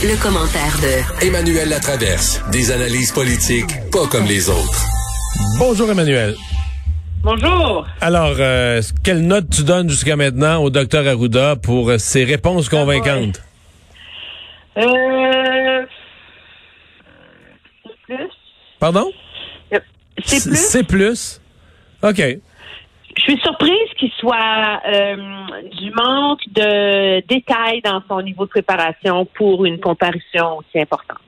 Le, commentaire de Emmanuel Latraverse. Des analyses politiques pas comme les autres. Bonjour Emmanuel. Bonjour. Alors, euh, quelle note tu donnes jusqu'à maintenant au docteur Arruda pour euh, ses réponses convaincantes? Euh... C'est plus. Pardon? C'est plus. C'est plus. OK. Je suis surprise qu'il soit euh, du manque de détails dans son niveau de préparation pour une comparution aussi importante.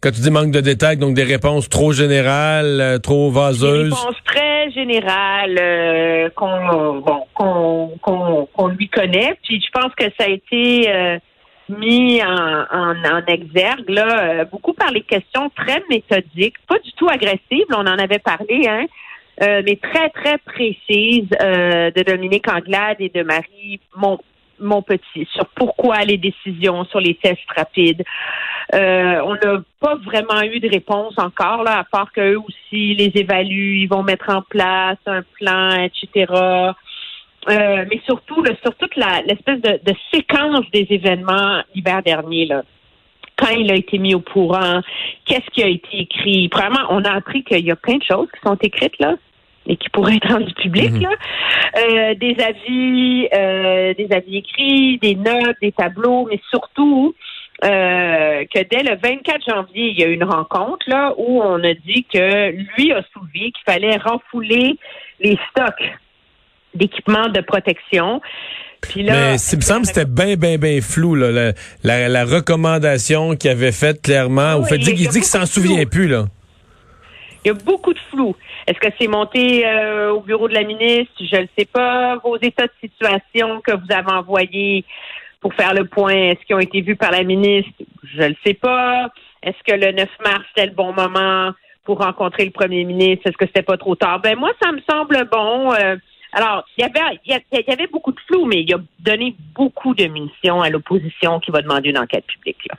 Quand tu dis manque de détails, donc des réponses trop générales, euh, trop vaseuses? Des réponses très générales euh, qu'on bon lui connaît. Puis je pense que ça a été euh, mis en, en, en, exergue là, beaucoup par les questions très méthodiques, pas du tout agressives. On en avait parlé, hein. Mais très, très précises de Dominique Anglade et de Marie mon petit, sur pourquoi les décisions sur les tests rapides. Euh, on n'a pas vraiment eu de réponse encore, là, à part qu'eux aussi les évaluent, ils vont mettre en place un plan, etc. Euh, mais surtout, là, sur toute l'espèce de, de, séquence des événements l'hiver dernier, là quand il a été mis au courant, qu'est-ce qui a été écrit? Premièrement, on a appris qu'il y a plein de choses qui sont écrites là et qui pourraient être rendus publics, mhm. là. Euh, des avis, euh, des avis écrits, des notes, des tableaux, mais surtout euh, que dès le 24 janvier, il y a eu une rencontre là où on a dit que lui a soulevé qu'il fallait renfouler les stocks d'équipements de protection. Puis là, Mais il me semble que c'était bien, bien, bien flou, là, la, la, recommandation qu'il avait faite clairement. Qu'il dit qu'il s'en souvient plus, là. Il y a beaucoup de flou. Est-ce que c'est monté euh, au bureau de la ministre? Je ne sais pas. Vos états de situation que vous avez envoyés pour faire le point, est-ce qu'ils ont été vus par la ministre? Je ne sais pas. Est-ce que le 9 mars, c'était le bon moment pour rencontrer le premier ministre? Est-ce que c'était pas trop tard? Ben moi, ça me semble bon. Euh, alors, il y avait il y, avait beaucoup de flou, mais il a donné beaucoup de munitions à l'opposition qui va demander une enquête publique. Là.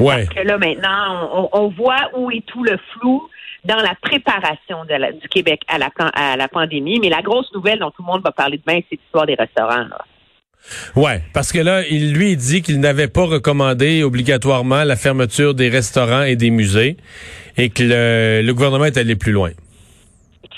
Ouais. Parce que là, maintenant, on, voit où est tout le flou dans la préparation de du Québec à la, à la pandémie. Mais la grosse nouvelle dont tout le monde va parler demain, c'est l'histoire des restaurants. Là. Ouais, parce que là, il lui dit qu'il n'avait pas recommandé obligatoirement la fermeture des restaurants et des musées et que le, gouvernement est allé plus loin.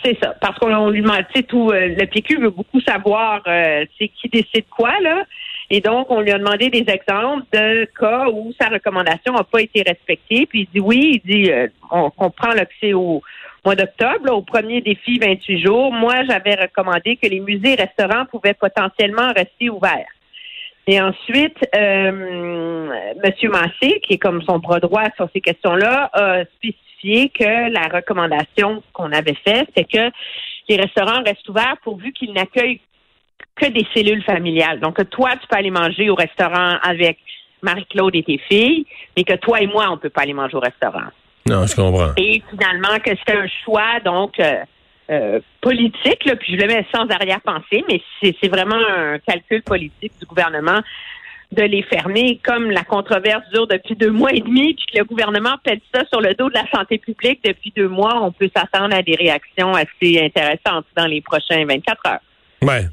C'est ça, parce qu'on lui demande, tu sais, tout, euh, le PQ veut beaucoup savoir euh, qui décide quoi, là. Et donc, on lui a demandé des exemples de cas où sa recommandation n'a pas été respectée. Puis il dit oui, il dit euh, on comprend là, au mois d'octobre, au premier défi 28 jours. Moi, j'avais recommandé que les musées et restaurants pouvaient potentiellement rester ouverts. Et ensuite, euh, M. Massé, qui est comme son bras droit sur ces questions-là, a spécifié que la recommandation qu'on avait faite, c'est que les restaurants restent ouverts pourvu qu'ils n'accueillent que des cellules familiales. Donc, toi, tu peux aller manger au restaurant avec Marie-Claude et tes filles, mais que toi et moi, on ne peut pas aller manger au restaurant. Non, je comprends. Et finalement, que c'est un choix, donc, euh, euh, politique, là, puis je le mets sans arrière-pensée, mais c'est vraiment un calcul politique du gouvernement de les fermer, comme la controverse dure depuis deux mois et demi, puis que le gouvernement pète ça sur le dos de la santé publique depuis deux mois, on peut s'attendre à des réactions assez intéressantes dans les prochains 24 heures. Ouais.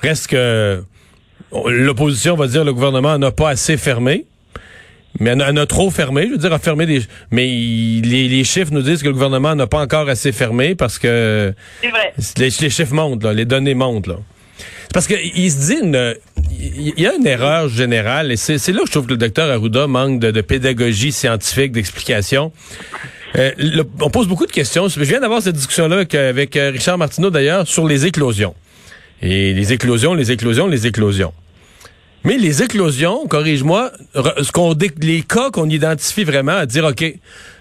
Reste que l'opposition va dire le gouvernement n'a pas assez fermé. Mais elle a, trop fermé, je veux dire, a fermé des. Mais les, chiffres nous disent que le gouvernement n'a pas encore assez fermé parce que. C'est vrai. Les, chiffres montent, là, les données montent, là. C'est parce qu'il se dit une. Il y a une erreur générale, et c'est là que je trouve que le docteur Arruda manque de, pédagogie scientifique, d'explication. Euh, on pose beaucoup de questions. Je viens d'avoir cette discussion-là avec, avec euh, Richard Martineau, d'ailleurs, sur les éclosions. Et les éclosions, les éclosions, les éclosions. Mais les éclosions, corrige-moi, ce qu'on les cas qu'on identifie vraiment à dire OK,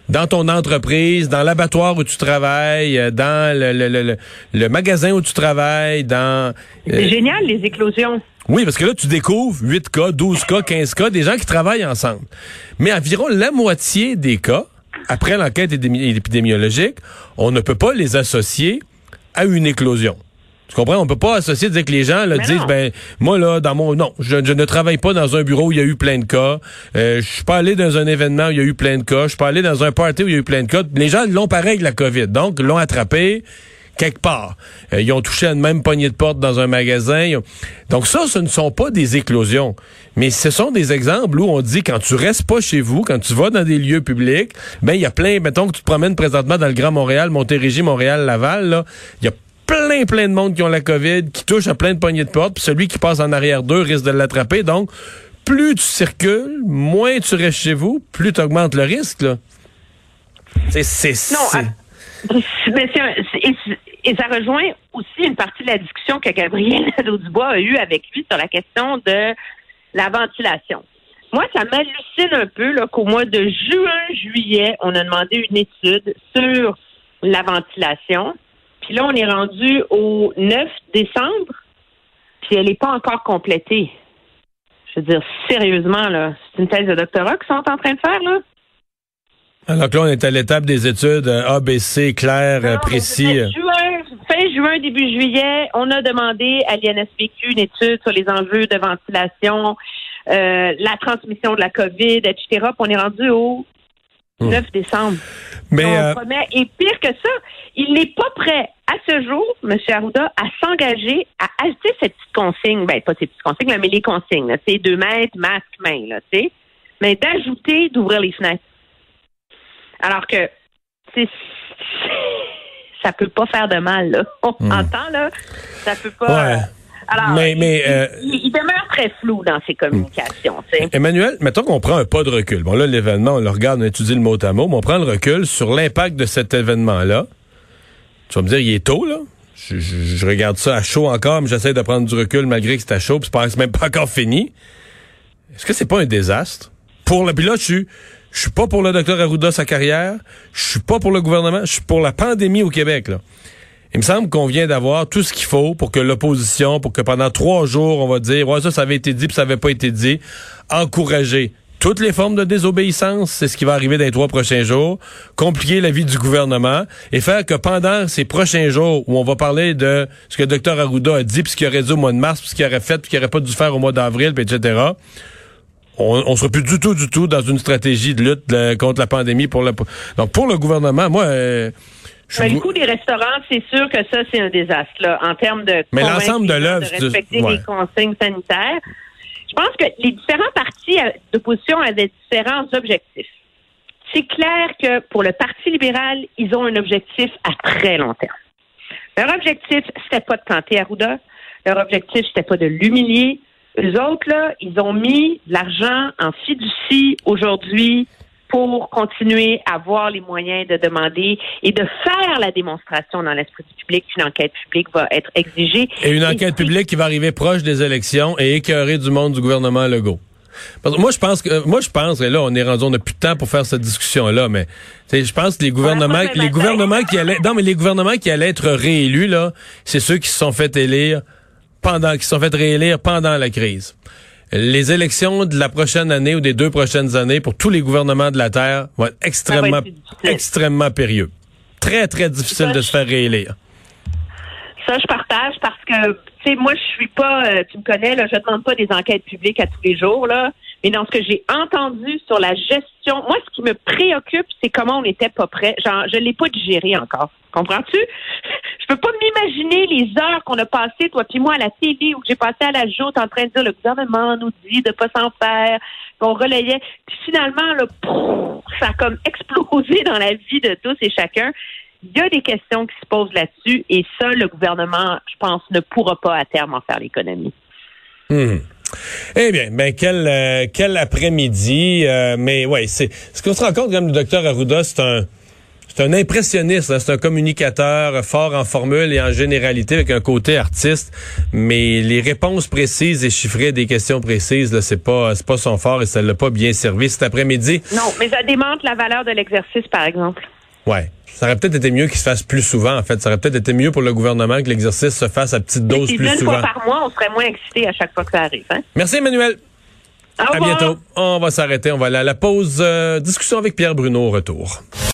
dans ton entreprise, dans l'abattoir où tu travailles, euh, dans le, le, le, magasin où tu travailles, dans C'est euh, génial les éclosions. Oui, parce que là, tu découvres 8 cas, 12 cas, 15 cas, des gens qui travaillent ensemble. Mais environ la moitié des cas, après l'enquête épidémiologique, on ne peut pas les associer à une éclosion. Tu comprends? On peut pas associer, dire que les gens là, disent, ben, moi, là, dans mon, non, je, ne travaille pas dans un bureau où il y a eu plein de cas. Euh, je suis pas allé dans un événement où il y a eu plein de cas. Je suis pas allé dans un party où il y a eu plein de cas. Les gens l'ont pareil que la COVID. Donc, l'ont attrapé quelque part. Euh, ils ont touché à une même poignée de porte dans un magasin. Donc ça, ce ne sont pas des éclosions. Mais ce sont des exemples où on dit quand tu restes pas chez vous, quand tu vas dans des lieux publics, ben il y a plein, mettons que tu te promènes présentement dans le Grand Montréal, Montérégie, Montréal, Laval, là, il y a plein, plein de monde qui ont la COVID, qui touche à plein de poignées de porte, puis celui qui passe en arrière d'eux risque de l'attraper. Donc, plus tu circules, moins tu restes chez vous, plus tu augmentes le risque. Là. C'est, c'est, non, mais et, ça rejoint aussi une partie de la discussion que Gabriel Nadeau-Dubois a eue avec lui sur la question de la ventilation. Moi, ça m'hallucine un peu qu'au mois de juin, juillet, on a demandé une étude sur la ventilation. Puis là, on est rendu au 9 décembre, puis elle n'est pas encore complétée. Je veux dire, sérieusement, là, c'est une thèse de doctorat qu'ils sont en train de faire, là. Alors que là, on est à l'étape des études euh, ABC, claires, euh, précis. Euh. fin juin, début juillet, on a demandé à l'INSPQ une étude sur les enjeux de ventilation, la transmission de la COVID, etc. Puis on est rendu au 9 hmm. décembre. Mais Et pire que ça, il n'est pas prêt ce jour, M. Arruda, à s'engager à acheter cette petite consigne, ben pas ces petites consignes, mais les consignes, c'est deux mètres, masque, main, là, tu sais, mais d'ajouter d'ouvrir les fenêtres. Alors que c'est ça peut pas faire de mal, là. On hmm. entend, là, ça peut pas. Ouais. Alors, mais, mais, euh, il, demeure très flou dans ses communications. Emmanuel, mettons qu'on prend un pas de recul. Bon, là, l'événement, on le regarde, on étudie le mot à mot, mais on prend le recul sur l'impact de cet événement-là. Tu vas me dire, il est tôt, là? Je, regarde ça à chaud encore, mais j'essaie de prendre du recul malgré que c'est à chaud, puis c'est même pas encore fini. Est-ce que c'est pas un désastre? Pour le, puis là, je suis, je suis pas pour le docteur Arruda, sa carrière. Je suis pas pour le gouvernement. Je suis pour la pandémie au Québec, là. Il me semble qu'on vient d'avoir tout ce qu'il faut pour que l'opposition, pour que pendant trois jours, on va dire, ouais, ça, ça avait été dit, puis ça avait pas été dit. Encourager toutes les formes de désobéissance, c'est ce qui va arriver dans les trois prochains jours, compliquer la vie du gouvernement et faire que pendant ces prochains jours où on va parler de ce que le docteur Arruda a dit, puis ce qu'il aurait dit au mois de mars, puis ce qu'il aurait fait, puis ce qu'il aurait pas dû faire au mois d'avril, etc., on, on sera plus du tout, du tout dans une stratégie de lutte contre la pandémie pour le. Donc pour le gouvernement, moi. Euh, mais le coup des restaurants, c'est sûr que ça, c'est un désastre, là, en termes de. Mais l'ensemble de l'œuvre. De respecter les consignes sanitaires. Je pense que les différents partis d'opposition avaient différents objectifs. C'est clair que pour le Parti libéral, ils ont un objectif à très long terme. Leur objectif, c'était pas de planter Arruda. Leur objectif, c'était pas de l'humilier. Eux autres, là, ils ont mis de l'argent en fiducie aujourd'hui pour continuer à avoir les moyens de demander et de faire la démonstration dans l'esprit du public qu'une enquête publique va être exigée. Et une enquête publique qui va arriver proche des élections et écœurer du monde du gouvernement Legault. moi, je pense que, moi, je pense, que là, on est rendu, on n'a plus de temps pour faire cette discussion-là, mais, je pense que les gouvernements, les gouvernements qui allaient, non, mais les gouvernements qui allaient être réélus, là, c'est ceux qui se sont fait élire pendant, qui se sont fait réélire pendant la crise. Les élections de la prochaine année ou des deux prochaines années pour tous les gouvernements de la Terre vont être extrêmement, extrêmement périlleux. Très, très difficile de se faire réélire. Ça, je partage parce que, tu sais, moi, je suis pas, euh, tu me connais, là, je demande pas des enquêtes publiques à tous les jours, là. Mais dans ce que j'ai entendu sur la gestion, moi, ce qui me préoccupe, c'est comment on n'était pas prêt. Genre, je l'ai pas digéré encore. Comprends-tu? Je peux pas m'imaginer les heures qu'on a passées, toi puis moi, à la télé, où j'ai passé à la joute en train de dire le gouvernement nous dit de pas s'en faire, qu'on relayait. Puis finalement, là, ça a comme explosé dans la vie de tous et chacun. Il y a des questions qui se posent là-dessus et ça, le gouvernement, je pense, ne pourra pas à terme en faire l'économie. Hum. Eh bien, ben quel euh, après-midi, euh, mais ouais, c'est ce qu'on se rend compte comme le docteur Arruda, c'est un c'est un impressionniste, hein, c'est un communicateur fort en formule et en généralité avec un côté artiste, mais les réponses précises et chiffrées des questions précises, là, c'est pas c'est pas son fort et ça l'a pas bien servi cet après-midi. Non, mais ça démontre la valeur de l'exercice, par exemple. Ouais. Ça aurait peut-être été mieux qu'il se fasse plus souvent, en fait. Ça aurait peut-être été mieux pour le gouvernement que l'exercice se fasse à petite dose plus une souvent. fois par mois, on serait moins excité à chaque fois que ça arrive. Hein? Merci, Emmanuel. Au À bientôt. On va s'arrêter. On va aller à la pause. euh, discussion avec Pierre Bruno au retour.